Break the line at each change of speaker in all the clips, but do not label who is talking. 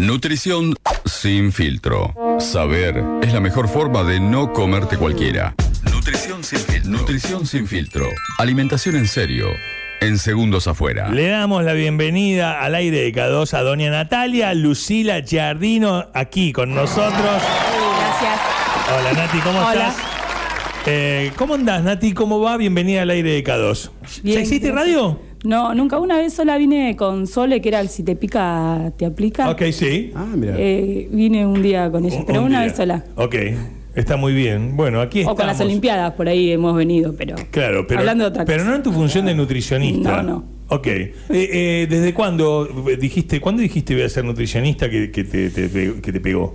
Nutrición sin filtro. Saber es la mejor forma de no comerte cualquiera. Nutrición sin filtro. Nutrición sin filtro. Alimentación en serio. En segundos afuera.
Le damos la bienvenida al aire de K2 a doña Natalia Lucila Giardino aquí con nosotros.
Gracias.
Hola Nati, ¿cómo
Hola.
estás? Eh, ¿Cómo andás Nati? ¿Cómo va? Bienvenida al aire de K2.
Bien,
¿Ya
gracias.
radio?
No, nunca. Una vez sola vine con Sole, que era el si te pica, te aplica.
Ok, sí.
Ah, mira.
Eh, vine un día con ella,
Un-
pero
un
una
día.
vez sola.
Ok, está muy bien. Bueno, aquí
O
estamos.
con las Olimpiadas, por ahí hemos venido, pero.
Claro, pero,
Hablando de otra
pero
cosa.
no en tu función de nutricionista.
No, no.
Ok. Eh, eh, ¿Desde cuándo dijiste, cuándo dijiste voy a ser nutricionista que, que te, te que te pegó?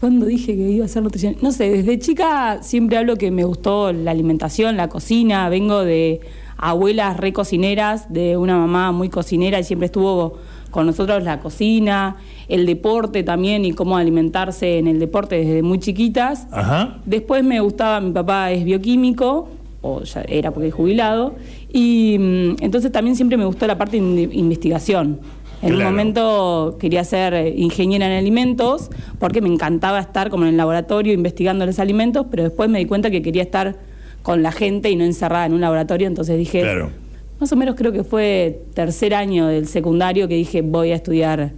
¿Cuándo dije que iba a ser nutrición? No sé, desde chica siempre hablo que me gustó la alimentación, la cocina. Vengo de abuelas re cocineras, de una mamá muy cocinera y siempre estuvo con nosotros la cocina, el deporte también y cómo alimentarse en el deporte desde muy chiquitas.
Ajá.
Después me gustaba, mi papá es bioquímico, o ya era porque es jubilado, y mm, entonces también siempre me gustó la parte de in- investigación. En
Claro.
un momento quería ser eh, ingeniera en alimentos porque me encantaba estar como en el laboratorio investigando los alimentos, pero después me di cuenta que quería estar con la gente y no encerrada en un laboratorio, entonces dije,
Claro.
más o menos creo que fue tercer año del secundario que dije voy a estudiar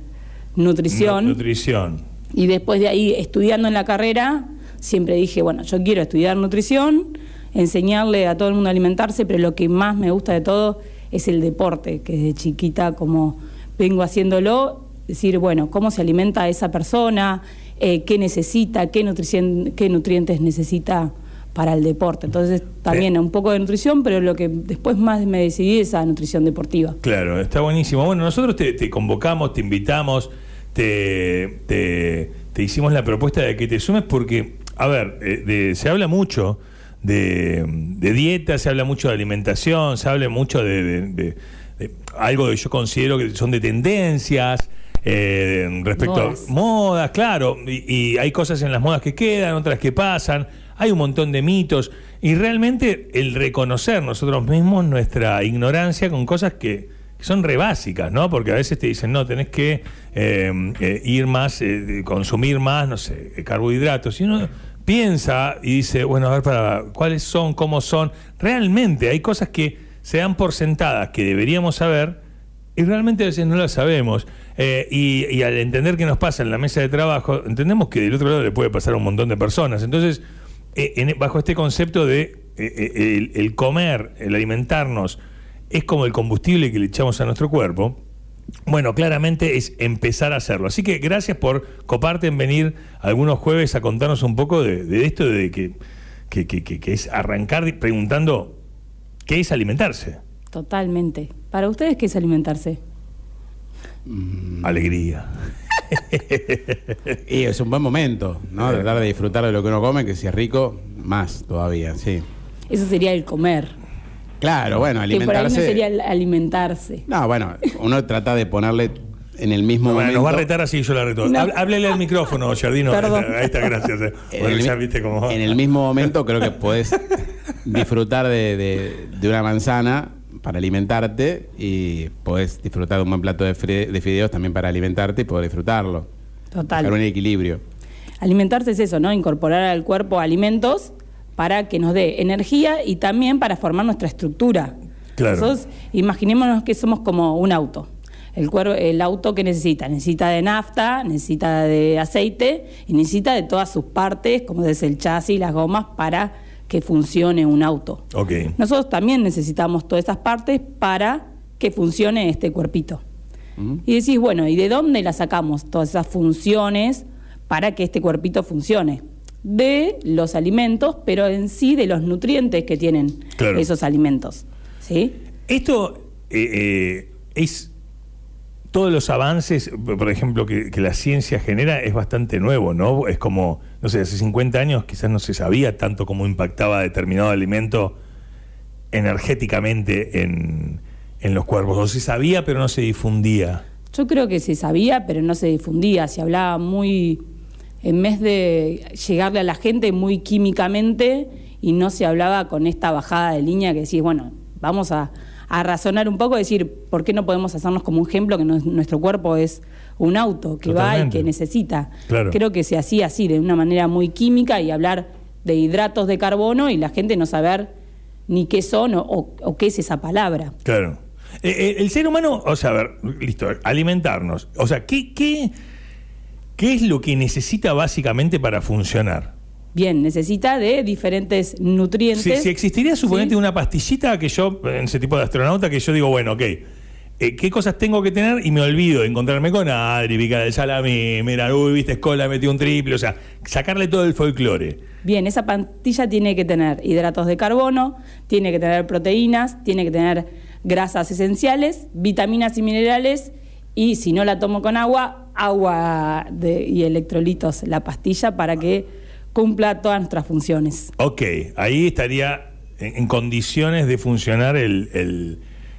nutrición.
Nu- nutrición.
Y después de ahí, estudiando en la carrera, siempre dije, bueno, yo quiero estudiar nutrición, enseñarle a todo el mundo a alimentarse, pero lo que más me gusta de todo es el deporte, que desde chiquita como vengo haciéndolo, decir, bueno, cómo se alimenta esa persona, eh, qué necesita, qué, nutricien- qué nutrientes necesita para el deporte. Entonces, también un poco de nutrición, pero lo que después más me decidí es a nutrición deportiva.
Claro, está buenísimo. Bueno, nosotros te, te convocamos, te invitamos, te, te- te hicimos la propuesta de que te sumes porque, a ver, eh, de- se habla mucho de, de dieta, se habla mucho de alimentación, se habla mucho de, de- algo que yo considero que son de tendencias. eh, respecto
Modas.
a modas, claro, y, y hay cosas en las modas que quedan, otras que pasan, hay un montón de mitos, y realmente el reconocer nosotros mismos nuestra ignorancia con cosas que, que son re básicas, ¿no? Porque a veces te dicen, no, tenés que eh, eh, ir más, eh, consumir más, no sé, carbohidratos, y uno piensa y dice, bueno, a ver, para, ¿cuáles son, cómo son? Realmente hay cosas que se dan por sentadas que deberíamos saber, y realmente a veces no lo sabemos. Eh, y, al entender qué nos pasa en la mesa de trabajo, entendemos que del otro lado le puede pasar a un montón de personas. Entonces, eh, en- bajo este concepto de eh, el, comer, el alimentarnos, es como el combustible que le echamos a nuestro cuerpo. Bueno, claramente es empezar a hacerlo. Así que gracias por coparte en venir algunos jueves a contarnos un poco de, esto de que, que, que- que- que es arrancar preguntando qué es alimentarse.
Totalmente. ¿Para ustedes qué es alimentarse?
Alegría.
Y es un buen momento, ¿no? Tratar de disfrutar de lo que uno come, que si es rico, más todavía, sí.
Eso sería el comer.
Claro, bueno,
Que por ahí no
alimentarse.
sería el alimentarse.
No, bueno, uno trata de ponerle en el mismo
Bueno,
momento.
nos va a retar así yo la reto.
No.
Háblele al micrófono, Jardino.
Perdón.
Ahí está, gracias. eh.
En
Porque
el,
ya viste cómo.
en el mismo momento creo que puedes disfrutar de, de- de una manzana para alimentarte y puedes disfrutar de un buen plato de, fri- de fideos también para alimentarte y poder disfrutarlo.
Total.
Buscar un equilibrio.
Alimentarse es eso, ¿no? Incorporar al cuerpo alimentos para que nos dé energía y también para formar nuestra estructura.
Claro.
Nosotros, imaginémonos que somos como un auto. El, cuerpo, el auto que necesita, necesita de nafta, necesita de aceite y necesita de todas sus partes, como es el chasis, las gomas, para que funcione un auto.
Ok.
Nosotros también necesitamos todas esas partes para que funcione este cuerpito. Y decís, bueno, ¿y de dónde las sacamos todas esas funciones para que este cuerpito funcione? De los alimentos, pero en sí de los nutrientes que tienen
Claro.
esos alimentos. ¿Sí?
Esto eh, eh, es. Todos los avances, por ejemplo, que, que la ciencia genera es bastante nuevo, ¿no? Es como, no sé, hace 50 años quizás no se sabía tanto cómo impactaba determinado alimento energéticamente en, en los cuerpos. O se sabía, pero no se difundía.
Yo creo que se sabía, pero no se difundía. Se hablaba muy, en vez de llegarle a la gente muy químicamente, y no se hablaba con esta bajada de línea que decís, bueno, vamos a, a razonar un poco, decir, ¿por qué no podemos hacernos como un ejemplo que nuestro cuerpo es un auto que va y que necesita.
Claro.
Creo que se hacía así, de una manera muy química y hablar de hidratos de carbono y la gente no saber ni qué son o, o- o qué es esa palabra.
Claro. Eh, eh, el ser humano, o sea, a ver, listo, alimentarnos. O sea, ¿qué, qué, qué es lo que necesita básicamente para funcionar?
Bien, necesita de diferentes nutrientes.
Si, si existiría, suponete,
Sí.
una pastillita que yo, en ese tipo de astronauta, que yo digo, bueno, ok, eh, ¿qué cosas tengo que tener? Y me olvido de encontrarme con Adri, picar el salami, mira, uy, viste, Escola metió un triple, o sea, sacarle todo el folclore.
Bien, esa pastilla tiene que tener hidratos de carbono, tiene que tener proteínas, tiene que tener grasas esenciales, vitaminas y minerales y si no la tomo con agua, agua de- y electrolitos, la pastilla para que cumpla todas nuestras funciones.
Ok, ahí estaría en, en condiciones de funcionar el, el,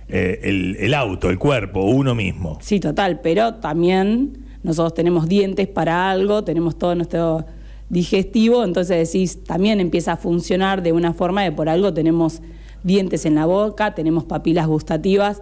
eh, el- el auto, el cuerpo, uno mismo.
Sí, total, pero también nosotros tenemos dientes para algo, tenemos todo nuestro digestivo, entonces decís, también empieza a funcionar de una forma de por algo tenemos dientes en la boca, tenemos papilas gustativas,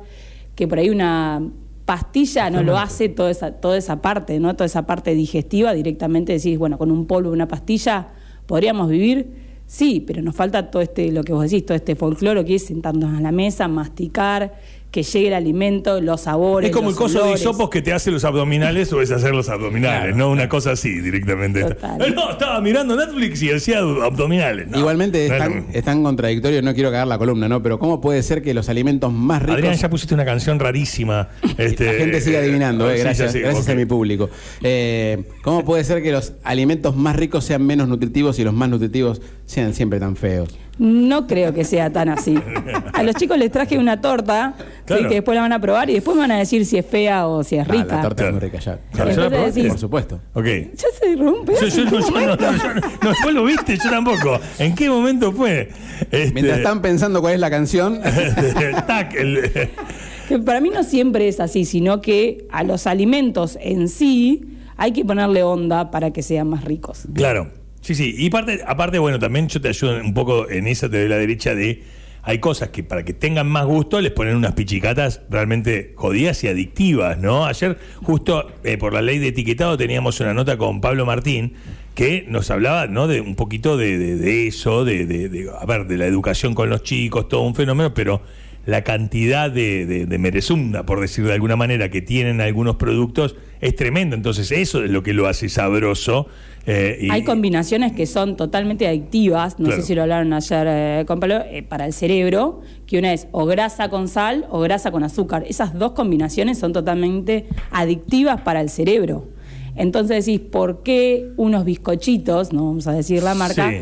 que por ahí una pastilla no lo hace toda esa, toda esa parte, ¿no? Toda esa parte digestiva, directamente decís, bueno, con un polvo, una pastilla, ¿podríamos vivir? Sí, pero nos falta todo este, lo que vos decís, todo este folclore que es sentarnos a la mesa, masticar, que llegue el alimento, los sabores.
Es como el coso de
olores.
hisopos que te hace los abdominales o es hacer los abdominales,
Claro,
no una cosa así directamente.
Total.
Eh, No, estaba mirando Netflix y hacía abdominales. No,
Igualmente es tan,
mismo.
es tan contradictorio, no quiero cagar la columna, ¿no? Pero ¿cómo puede ser que los alimentos más ricos...
Adrián, ya pusiste una canción rarísima. Este,
la gente sigue adivinando, eh, gracias,
sí,
gracias a mi público. Eh, ¿Cómo puede ser que los alimentos más ricos sean menos nutritivos y los más nutritivos sean siempre tan feos?
No creo que sea tan así. A los chicos les traje una torta, que después la van a probar y después me van a decir si es fea o si es
Ah,
rica.
la torta es muy
Claro.
rica ya.
Claro, ¿ya la probaste?
decís-
Por supuesto.
Ok.
Ya se rompe.
Yo, yo- yo- yo no, no, yo no, no, vos lo viste, yo tampoco. ¿En qué momento fue? Este,
Mientras están pensando cuál es la canción,
tac, el-
Que para mí no siempre es así, sino que a los alimentos en sí hay que ponerle onda para que sean más ricos.
Claro, sí, sí. Y parte, aparte, bueno, también yo te ayudo un poco en esa, te doy la derecha de. Hay cosas que para que tengan más gusto les ponen unas pichicatas realmente jodidas y adictivas, ¿no? Ayer, justo eh, por la ley de etiquetado, teníamos una nota con Pablo Martín que nos hablaba, ¿no? De un poquito de, de- de eso, de, de- a ver, de la educación con los chicos, todo un fenómeno, pero la cantidad de, de, por decir de alguna manera, que tienen algunos productos es tremenda. Entonces, eso es lo que lo hace sabroso. eh, y-
Hay combinaciones que son totalmente adictivas, no
Claro.
sé si lo hablaron ayer eh, con Pablo, eh, para el cerebro, que una es o grasa con sal o grasa con azúcar. Esas dos combinaciones son totalmente adictivas para el cerebro. Entonces decís, ¿por qué unos bizcochitos, no vamos a decir la marca,
Sí.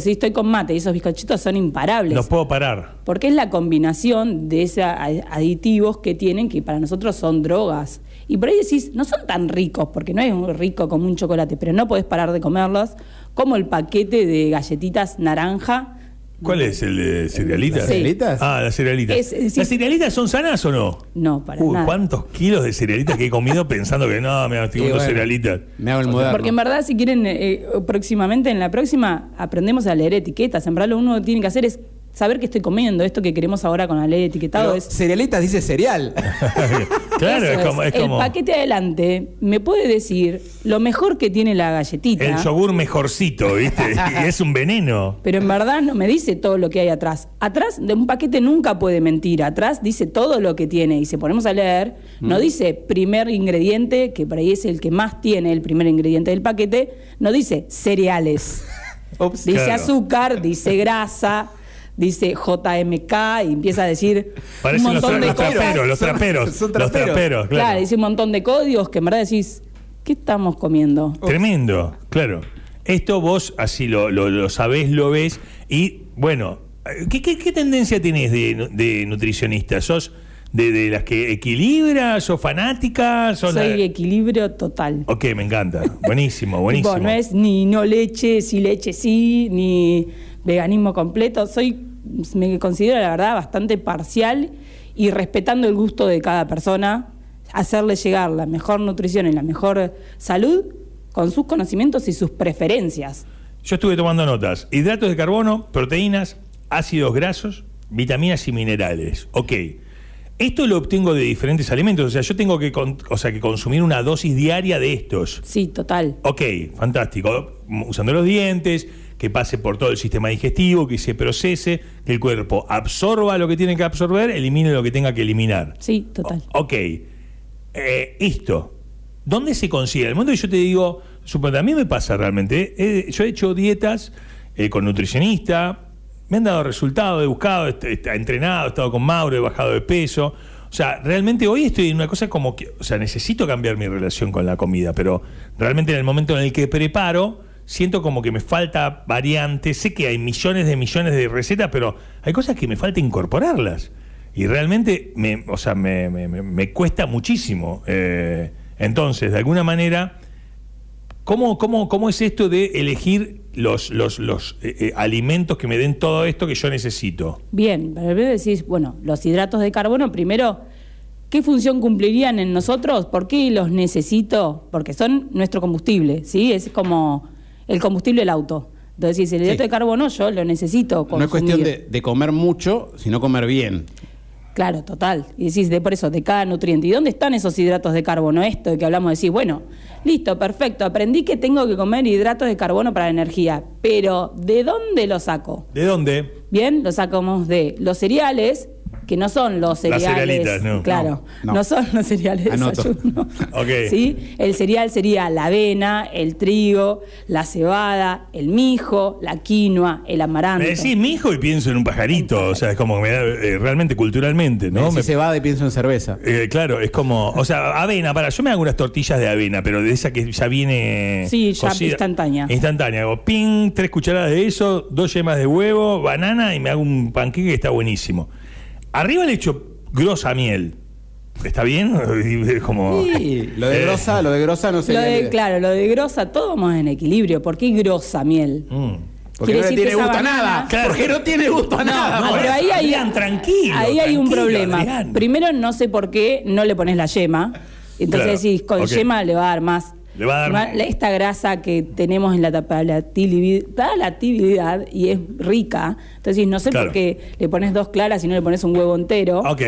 Si estoy con mate y esos bizcochitos son imparables?
No puedo parar.
Porque es la combinación de esos aditivos que tienen que para nosotros son drogas. Y por ahí decís, no son tan ricos, porque no es un rico como un chocolate, pero no podés parar de comerlos, como el paquete de galletitas naranja.
¿Cuál es el de cerealitas?
Sí.
¿Cerealitas?
Ah, las cerealitas.
Es- es-
¿Las cerealitas son sanas o no?
No, para
Uy,
nada.
¿cuántos kilos de cerealitas que he comido pensando que no, me estoy comiendo
bueno,
cerealitas?
Me hago el moderno.
Porque en verdad, si quieren, eh, próximamente, en la próxima, aprendemos a leer etiquetas. En verdad, lo uno tiene que hacer es saber qué estoy comiendo. Esto que queremos ahora con la ley de etiquetado
Pero
es
cerealitas dice cereal.
claro, es como. Es
el
como
paquete adelante me puede decir lo mejor que tiene la galletita.
el yogur mejorcito, ¿viste? y es un veneno.
Pero en verdad no me dice todo lo que hay atrás. Atrás de un paquete nunca puede mentir. Atrás dice todo lo que tiene. Y si ponemos a leer, no dice primer ingrediente, que por ahí es el que más tiene el primer ingrediente del paquete. No dice cereales.
Ups.
Dice
Claro.
azúcar, dice grasa, dice JMK y empieza a decir
Parecen
un
los,
montón
tra-
de
los
cosas.
traperos, los traperos.
son
Los
traperos.
traperos,
Claro.
claro.
dice un montón de códigos que en verdad decís, ¿qué estamos comiendo?
Tremendo, claro. Esto vos así lo, lo, lo sabés, lo ves y bueno, ¿qué, qué, qué tendencia tenés de, de nutricionista? ¿Sos de, de las que equilibra? ¿Sos fanática? ¿Sos la-
Soy equilibrio total.
Ok, me encanta. Buenísimo, buenísimo.
Tipo, no es ni no leche, sí leche sí, ni veganismo completo. Soy, me considero la verdad bastante parcial y respetando el gusto de cada persona, hacerle llegar la mejor nutrición y la mejor salud con sus conocimientos y sus preferencias.
Yo estuve tomando notas. Hidratos de carbono, proteínas, ácidos grasos, vitaminas y minerales. Ok. Esto lo obtengo de diferentes alimentos, o sea, yo tengo que, con- o sea, que consumir una dosis diaria de estos.
Sí, total.
Ok, fantástico. Usando los dientes, que pase por todo el sistema digestivo, que se procese, que el cuerpo absorba lo que tiene que absorber, elimine lo que tenga que eliminar.
Sí, total.
O- ok, Eh, esto, ¿dónde se consigue? El momento que yo te digo, suponte, a mí me pasa realmente, eh, yo he hecho dietas eh, con nutricionista, me han dado resultados, he buscado, he, he entrenado, he estado con Mauro, he bajado de peso. O sea, realmente hoy estoy en una cosa como que, o sea, necesito cambiar mi relación con la comida, pero realmente en el momento en el que preparo, siento como que me falta variante. Sé que hay millones de millones de recetas, pero hay cosas que me falta incorporarlas. Y realmente me, o sea, me, me- cuesta muchísimo. Eh, entonces, de alguna manera, ¿cómo, cómo, cómo es esto de elegir los, los, los eh, eh, alimentos que me den todo esto que yo necesito?
Bien, pero decís, bueno, los hidratos de carbono, primero, ¿qué función cumplirían en nosotros? ¿Por qué los necesito? Porque son nuestro combustible, ¿sí? Es como el combustible del auto. Entonces, si el hidrato
Sí.
de carbono yo lo necesito consumir.
No es cuestión de, de comer mucho, sino comer bien.
Claro, total. Y decís, de por eso, de cada nutriente. ¿Y dónde están esos hidratos de carbono? Esto de que hablamos, decís, bueno, listo, perfecto, aprendí que tengo que comer hidratos de carbono para la energía, pero ¿de dónde los saco?
¿De dónde?
Bien, lo sacamos de los cereales, que no son los
Las
cereales.
cerealitas, no.
Claro,
No,
no,
no.
son los cereales de
Anoto.
desayuno.
Ok.
¿Sí? El cereal sería la avena, el trigo, la cebada, el mijo, la quinoa, el amaranto.
Me decís mi hijo y pienso en un pajarito, o sea, es como me da, eh, realmente culturalmente, ¿no? Me-
va y pienso en cerveza.
eh, claro, es como, o sea, avena, para, yo me hago unas tortillas de avena, pero de esa que ya viene
Sí, ya
cocida.
instantánea.
Instantánea, hago ping, tres cucharadas de eso, dos yemas de huevo, banana y me hago un panqueque que está buenísimo. Arriba le echo grosa miel. ¿Está bien? Como
Sí, lo de
Eh.
grosa, lo de grosa no se
Lo de, claro, lo de grosa, todo vamos en equilibrio. ¿Por qué grosa miel?
Mm.
Porque
Quiere
no le
decir
tiene
que esa
gusto a nada.
Claro.
Porque no tiene gusto a nada.
No, pero ahí hay,
Adrián, tranquilo,
ahí hay un problema.
Adrián.
Primero, no sé por qué no le pones la yema. Entonces
Claro,
decís, con yema le va a dar más.
Le va a dar-
Esta grasa que tenemos en la palatividad y es rica. Entonces no sé
Claro.
por qué le pones dos claras y no le pones un huevo entero.
Ok.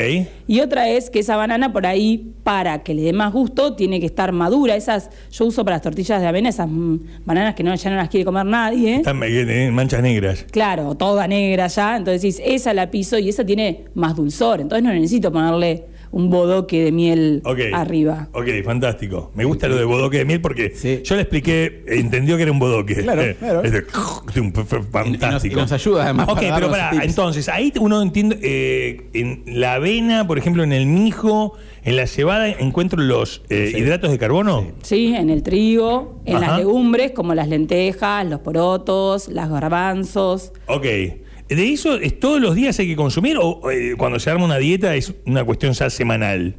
Y otra es que esa banana por ahí, para que le dé más gusto, tiene que estar madura. Esas, yo uso para las tortillas de avena, esas mm, bananas que no, ya no las quiere comer nadie.
Están eh, manchas negras.
Claro, toda negra ya. Entonces esa la piso y esa tiene más dulzor. Entonces no necesito ponerle un bodoque de miel arriba.
Ok, fantástico. Me gusta lo de bodoque de miel porque
Sí.
yo le expliqué, entendió que era un bodoque.
Claro, claro.
Este, fue- fue fantástico.
Y nos- y nos ayuda, además,
Ok,
para
pero pará,
tips.
entonces, ahí uno entiende, eh, en la avena, por ejemplo, en el mijo, en la cebada, encuentro los eh,
Sí.
hidratos de carbono.
Sí, en el trigo, en
Ajá.
las legumbres como las lentejas, los porotos, las garbanzos.
Ok. ¿De eso es todos los días hay que consumir o eh, cuando se arma una dieta es una cuestión ya semanal?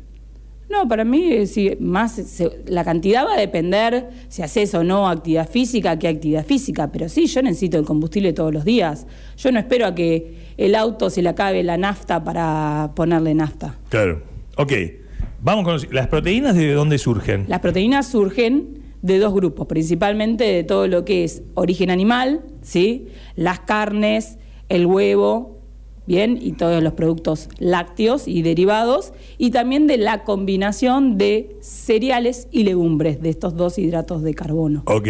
No, para mí eh, sí, más se- la cantidad va a depender si haces o no actividad física, qué actividad física, pero sí, yo necesito el combustible todos los días. Yo no espero a que el auto se le acabe la nafta para ponerle nafta.
Claro. Ok. Vamos con los- las proteínas de dónde surgen.
Las proteínas surgen de dos grupos, principalmente de todo lo que es origen animal, ¿sí? Las carnes, el huevo, bien, y todos los productos lácteos y derivados, y también de la combinación de cereales y legumbres de estos dos hidratos de carbono,
Ok.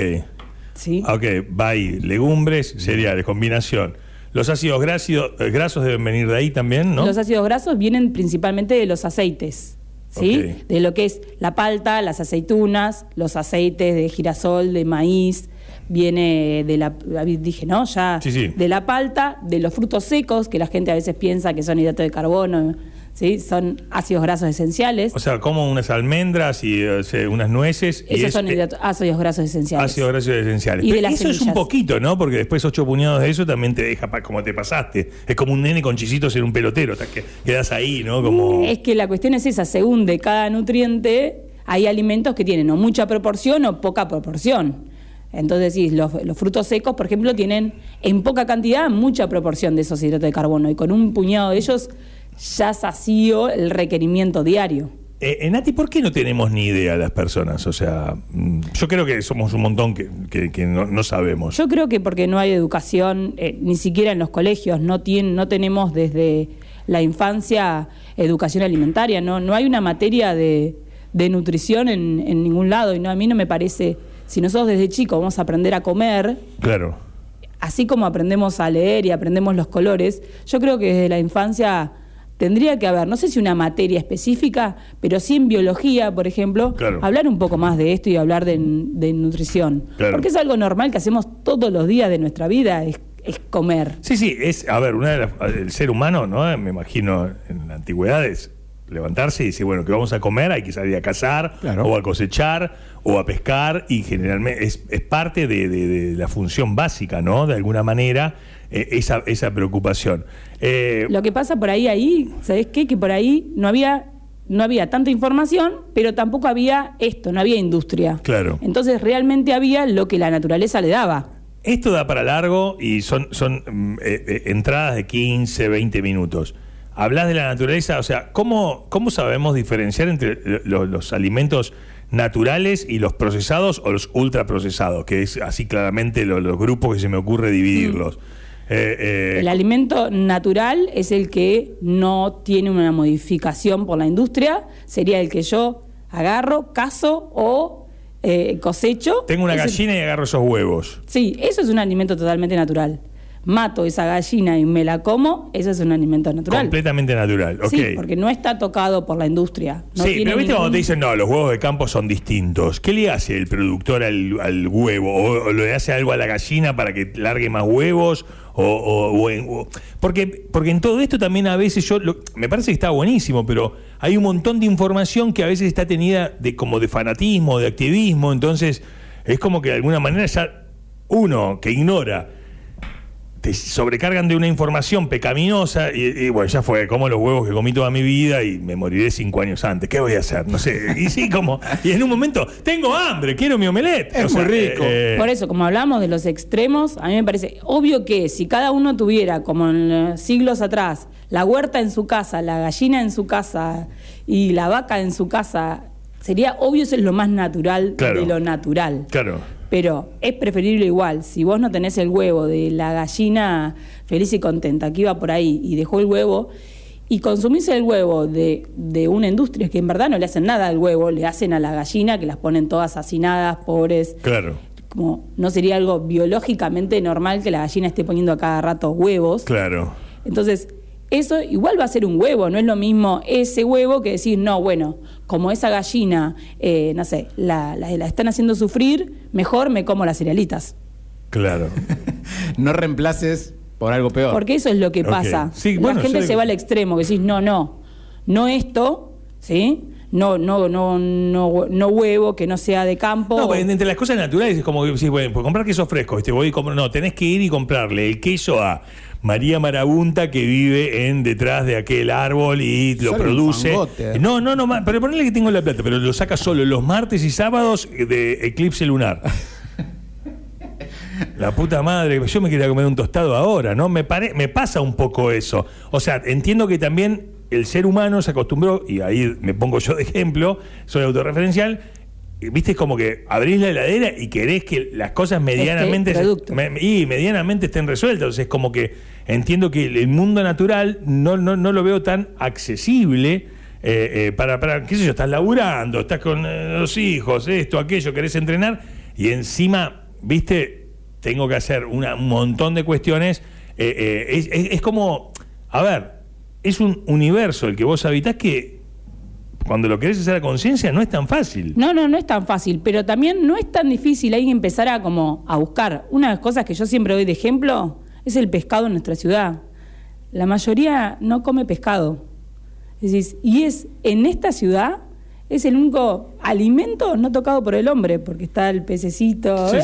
¿sí?
Ok, va ahí. Legumbres, cereales, combinación. Los ácidos grasos, grasos deben venir de ahí también, ¿no?
Los ácidos grasos vienen principalmente de los aceites, ¿sí? De lo que es la palta, las aceitunas, los aceites de girasol, de maíz, viene de la, dije, ¿no? Ya
Sí, sí.
de la palta, de los frutos secos, que la gente a veces piensa que son hidratos de carbono, ¿sí? Son ácidos grasos esenciales.
O sea, como unas almendras y eh, unas nueces.
Esos
es,
son
eh,
ácidos grasos esenciales.
ácidos grasos esenciales.
Y de las
eso es un poquito, ¿no? Porque después ocho puñados de eso también te deja pa- como te pasaste. Es como un nene con chisitos en un pelotero. hasta que quedas ahí, ¿no? Como...
Es que la cuestión es esa, según de cada nutriente, hay alimentos que tienen o mucha proporción o poca proporción. Entonces, sí, los, los frutos secos, por ejemplo, tienen en poca cantidad mucha proporción de esos hidratos de carbono y con un puñado de ellos ya sació el requerimiento diario.
eh, Nati, ¿por qué no tenemos ni idea las personas? O sea, mm, yo creo que somos un montón que, que- que no, no sabemos.
Yo creo que porque no hay educación, eh, ni siquiera en los colegios, no, tienen, no tenemos desde la infancia educación alimentaria, no, no hay una materia de, de nutrición en, en ningún lado y no, a mí no me parece, si nosotros desde chicos vamos a aprender a comer,
Claro.
así como aprendemos a leer y aprendemos los colores, yo creo que desde la infancia tendría que haber, no sé si una materia específica, pero sí en biología, por ejemplo,
Claro.
hablar un poco más de esto y hablar de, de nutrición.
Claro.
Porque es algo normal que hacemos todos los días de nuestra vida, es, es comer.
Sí, sí, es, a ver, una de las- el ser humano, ¿no? Me imagino en la antigüedad es levantarse y decir, bueno, que vamos a comer, hay que salir a cazar,
Claro.
o a cosechar, o a pescar, y generalmente es, es parte de, de- de la función básica, ¿no? De alguna manera, eh, esa, esa preocupación. Eh,
Lo que pasa por ahí, ahí, ¿sabes qué? Que por ahí no había, no había tanta información, pero tampoco había esto, no había industria.
Claro.
Entonces realmente había lo que la naturaleza le daba.
Esto da para largo y son, son mm, eh, eh, entradas de 15, 20 minutos. Hablas de la naturaleza, o sea, ¿cómo, cómo sabemos diferenciar entre lo- los, alimentos naturales y los procesados o los ultraprocesados? Que es así claramente lo- los grupos que se me ocurre dividirlos. Eh, eh,
El alimento natural es el que no tiene una modificación por la industria, sería el que yo agarro, cazo o eh, cosecho.
tengo una gallina y agarro esos huevos.
Sí, eso es un alimento totalmente natural. Mato esa gallina y me la como, eso es un alimento natural.
Completamente natural. ok.
Sí, porque no está tocado por la industria. No
sí, pero viste
ningún-
cuando te dicen, no, los huevos de campo son distintos. ¿Qué le hace el productor al, al huevo? ¿O, o le hace algo a la gallina para que largue más huevos? O, o- porque, porque en todo esto también a veces yo, lo- me parece que está buenísimo, pero hay un montón de información que a veces está tenida de, como de fanatismo, de activismo, entonces es como que de alguna manera ya uno que ignora te sobrecargan de una información pecaminosa y, y, bueno, ya fue, como los huevos que comí toda mi vida y me moriré cinco años antes. ¿Qué voy a hacer? No sé. Y sí, como, y en un momento, tengo hambre, quiero mi omelette.
Es muy rico.
eh,
Por eso, como hablamos de los extremos, a mí me parece obvio que si cada uno tuviera, como en eh, siglos atrás, la huerta en su casa, la gallina en su casa y la vaca en su casa, sería obvio eso es lo más natural
Claro.
de lo natural.
Claro.
Pero es preferible igual, si vos no tenés el huevo de la gallina feliz y contenta que iba por ahí y dejó el huevo, y consumís el huevo de, de una industria que en verdad no le hacen nada al huevo, le hacen a la gallina que las ponen todas hacinadas, pobres,
Claro,
como no sería algo biológicamente normal que la gallina esté poniendo a cada rato huevos.
claro.
Entonces, eso igual va a ser un huevo, no es lo mismo ese huevo que decir, no, bueno, como esa gallina, eh, no sé, la, la- la están haciendo sufrir, mejor me como las cerealitas.
Claro.
No reemplaces por algo peor.
Porque eso es lo que pasa.
Sí,
la
bueno,
gente se va al extremo, que decís, no, no, no esto, ¿sí? No, no, no, no, no huevo, que no sea de campo.
No, pues, entre las cosas naturales es como que decís, bueno, pues comprar queso fresco, ¿viste? Voy y compro. No, tenés que ir y comprarle el queso a María Marabunta que vive en detrás de aquel árbol y lo
Sale
produce.
fangote.
No, no, no, pero ponele que tengo la plata, pero lo saca solo los martes y sábados de eclipse lunar. La puta madre, yo me quería comer un tostado ahora, ¿no? Me, pare- me pasa un poco eso. O sea, entiendo que también el ser humano se acostumbró, y ahí me pongo yo de ejemplo, soy autorreferencial, viste, es como que abrís la heladera y querés que las cosas medianamente,
producto.
me- y medianamente estén resueltas. Entonces, es como que entiendo que el mundo natural no, no, no lo veo tan accesible. eh, eh, para, para, qué sé yo, estás laburando, estás con eh, los hijos, esto, aquello, querés entrenar, y encima, viste, tengo que hacer una- un montón de cuestiones. eh, eh, es, es- es como, a ver, es un universo el que vos habitás que cuando lo querés hacer a conciencia no es tan fácil.
No, no, no es tan fácil, pero también no es tan difícil ahí empezar a como a buscar. Una de las cosas que yo siempre doy de ejemplo es el pescado en nuestra ciudad. La mayoría no come pescado. Es decir, y es en esta ciudad es el único alimento no tocado por el hombre, porque está el pececito
Sí,
¿eh?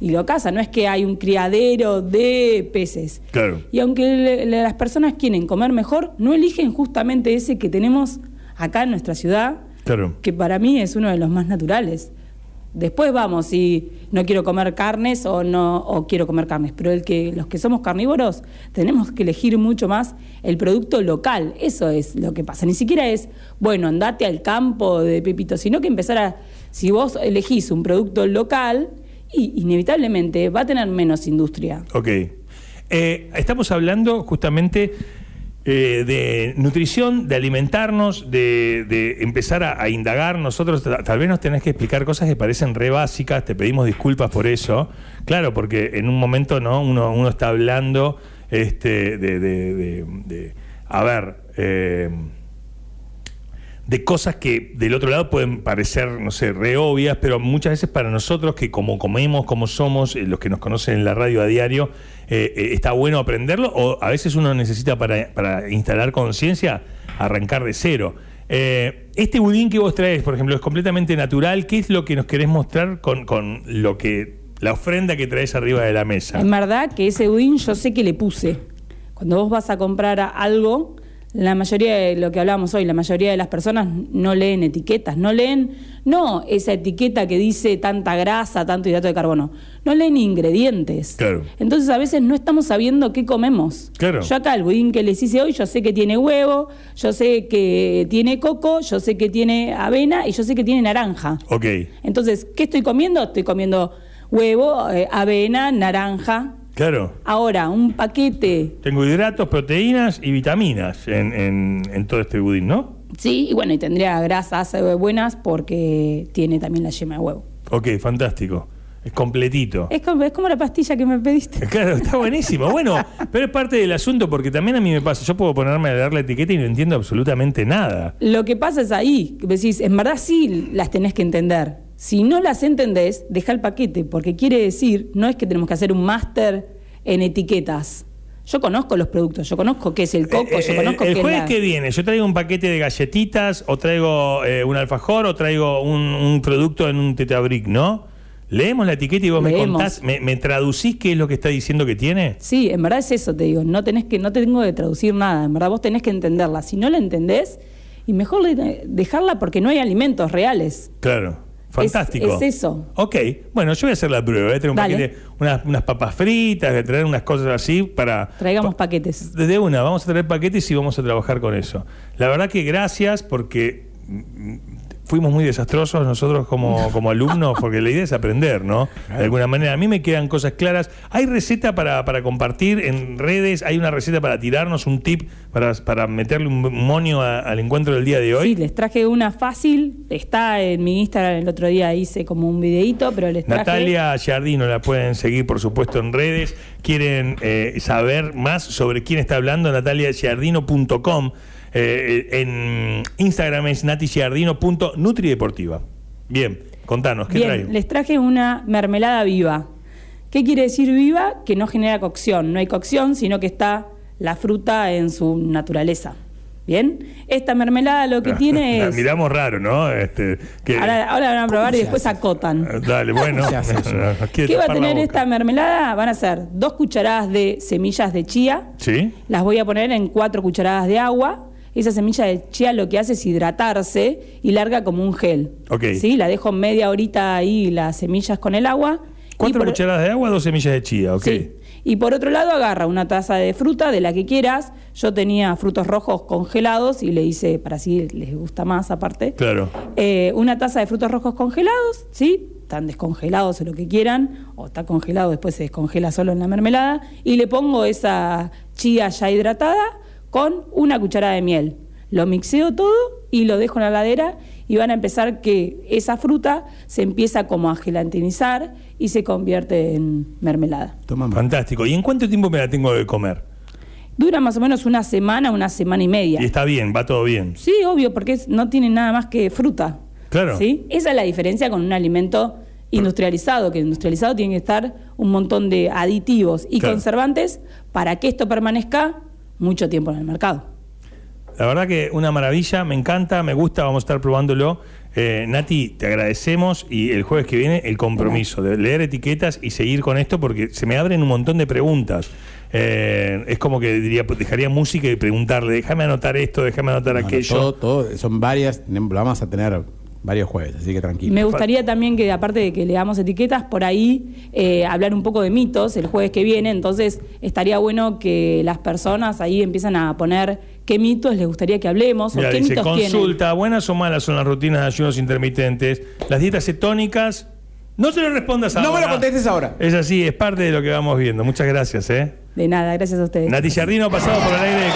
sí.
y lo caza. No es que hay un criadero de peces.
Claro.
Y aunque le- le- las personas quieren comer mejor, no eligen justamente ese que tenemos acá en nuestra ciudad,
Claro.
que para mí es uno de los más naturales. Después vamos si no quiero comer carnes o no o quiero comer carnes, pero el que los que somos carnívoros tenemos que elegir mucho más el producto local. Eso es lo que pasa. Ni siquiera es, bueno, andate al campo de Pepito, sino que empezar a si vos elegís un producto local y inevitablemente va a tener menos industria.
Ok. Eh, estamos hablando justamente eh, de nutrición, de alimentarnos, de, de empezar a, indagar. Nosotros ta- tal vez nos tenés que explicar cosas que parecen re básicas, te pedimos disculpas por eso. Claro, porque en un momento no uno, uno está hablando este, de, de- de- de- a ver, eh, de cosas que del otro lado pueden parecer, no sé, re obvias, pero muchas veces para nosotros que como comemos, como somos, eh, los que nos conocen en la radio a diario, eh, eh, está bueno aprenderlo o a veces uno necesita para, para instalar conciencia arrancar de cero. Este budín que vos traes, por ejemplo, es completamente natural. ¿Qué es lo que nos querés mostrar con, con lo que la ofrenda que traes arriba de la mesa?
En verdad que ese budín yo sé que le puse. Cuando vos vas a comprar algo, la mayoría de lo que hablamos hoy, la mayoría de las personas no leen etiquetas, no leen, no esa etiqueta que dice tanta grasa, tanto hidrato de carbono, no leen ingredientes.
Claro.
Entonces a veces no estamos sabiendo qué comemos.
Claro.
Yo acá el budín que les hice hoy, yo sé que tiene huevo, yo sé que tiene coco, yo sé que tiene avena y yo sé que tiene naranja.
Ok.
Entonces, ¿qué estoy comiendo? Estoy comiendo huevo, eh, avena, naranja.
Claro.
Ahora, un paquete,
Tengo hidratos, proteínas y vitaminas en, en- en todo este budín, ¿no?
sí, y bueno, y tendría grasas eh, buenas porque tiene también la yema de huevo.
Ok, fantástico. Es completito.
Es como, es como la pastilla que me pediste.
Claro, está buenísimo. Bueno, pero es parte del asunto porque también a mí me pasa. Yo puedo ponerme a leer la etiqueta y no entiendo absolutamente nada.
Lo que pasa es ahí, decís, en verdad sí las tenés que entender. Si no las entendés, deja el paquete, porque quiere decir, no es que tenemos que hacer un máster en etiquetas. Yo conozco los productos, yo conozco qué es el coco,
Eh,
yo
eh,
conozco
el
qué es
jueves
la...
que viene, yo traigo un paquete de galletitas, o traigo eh, un alfajor, o traigo un, un producto en un tetabric, ¿no? Leemos la etiqueta y vos me contás, me, me traducís qué es lo que está diciendo que tiene.
Sí, en verdad es eso, te digo. No tenés que, no te tengo que traducir nada. En verdad vos tenés que entenderla. Si no la entendés, y mejor dejarla porque no hay alimentos reales.
Claro. Fantástico.
es eso.
Ok, bueno, yo voy a hacer la prueba. Voy a traer un
Dale.
paquete, unas, unas papas fritas, voy a traer unas cosas así para.
Traigamos
pa-
paquetes.
De una, vamos a traer paquetes y vamos a trabajar con eso. La verdad que gracias porque fuimos muy desastrosos nosotros como, como alumnos, porque la idea es aprender, ¿no? De alguna manera. A mí me quedan cosas claras. ¿Hay receta para, para compartir en redes? ¿Hay una receta para tirarnos un tip para, para meterle un monio a- al encuentro del día de hoy?
Sí, les traje una fácil. Está en mi Instagram. El otro día hice como un videíto, pero les traje...
Natalia Giardino la pueden seguir, por supuesto, en redes. Quieren eh, saber más sobre quién está hablando, nataliagiardino.com. Eh, en Instagram es natigiardino.nutrideportiva. Bien, contanos, ¿qué
Bien,
trae?
les traje una mermelada viva. ¿Qué quiere decir viva? Que no genera cocción. No hay cocción, sino que está la fruta en su naturaleza. Bien, esta mermelada lo que tiene
La
es...
miramos raro, ¿no? Este, que-
Ahora, ahora van a probar y después acotan.
Eh, Dale, bueno.
¿Qué va a
la
tener esta mermelada? Van a ser dos cucharadas de semillas de chía.
¿Sí?
Las voy a poner en cuatro cucharadas de agua. Esa semilla de chía lo que hace es hidratarse y larga como un gel.
Ok.
¿Sí? La dejo media horita ahí las semillas con el agua.
Cuatro
por-
cucharadas de agua, dos semillas de chía, ok.
Sí. Y por otro lado agarra una taza de fruta de la que quieras. Yo tenía frutos rojos congelados y le hice, para así les gusta más aparte.
Claro.
Eh, una taza de frutos rojos congelados, ¿sí? Están descongelados o lo que quieran, o está congelado, después se descongela solo en la mermelada. Y le pongo esa chía ya hidratada con una cucharada de miel. Lo mixeo todo y lo dejo en la ladera y van a empezar que esa fruta se empieza como a gelatinizar y se convierte en mermelada.
Toma más.
Fantástico. ¿Y en cuánto tiempo me la tengo que comer?
Dura más o menos una semana, una semana y media.
Y está bien, va todo bien.
Sí, obvio, porque es- no tiene nada más que fruta.
Claro.
¿Sí? Esa es la diferencia con un alimento industrializado, que industrializado tiene que estar un montón de aditivos y
Claro.
conservantes para que esto permanezca mucho tiempo en el mercado.
La verdad que una maravilla, me encanta, me gusta, vamos a estar probándolo. Eh, Nati, te agradecemos y el jueves que viene el compromiso de leer etiquetas y seguir con esto porque se me abren un montón de preguntas. Eh, es como que diría, dejaría música y preguntarle, déjame anotar esto, déjame anotar
No, no,
aquello.
todo, todo, son varias, lo vamos a tener varios jueves, así que tranquilo.
Me gustaría también que, aparte de que le damos etiquetas, por ahí eh, hablar un poco de mitos el jueves que viene. Entonces, estaría bueno que las personas ahí empiezan a poner qué mitos les gustaría que hablemos
Mira,
o qué
dice,
mitos tienen.
consulta, ¿buenas o malas son las rutinas de ayunos intermitentes? Las dietas cetónicas, no se lo respondas
No me
ahora.
lo contestes ahora.
Es así, es parte de lo que vamos viendo. Muchas gracias, ¿eh?
De nada, gracias a ustedes.
Nati Giardino, pasado por el aire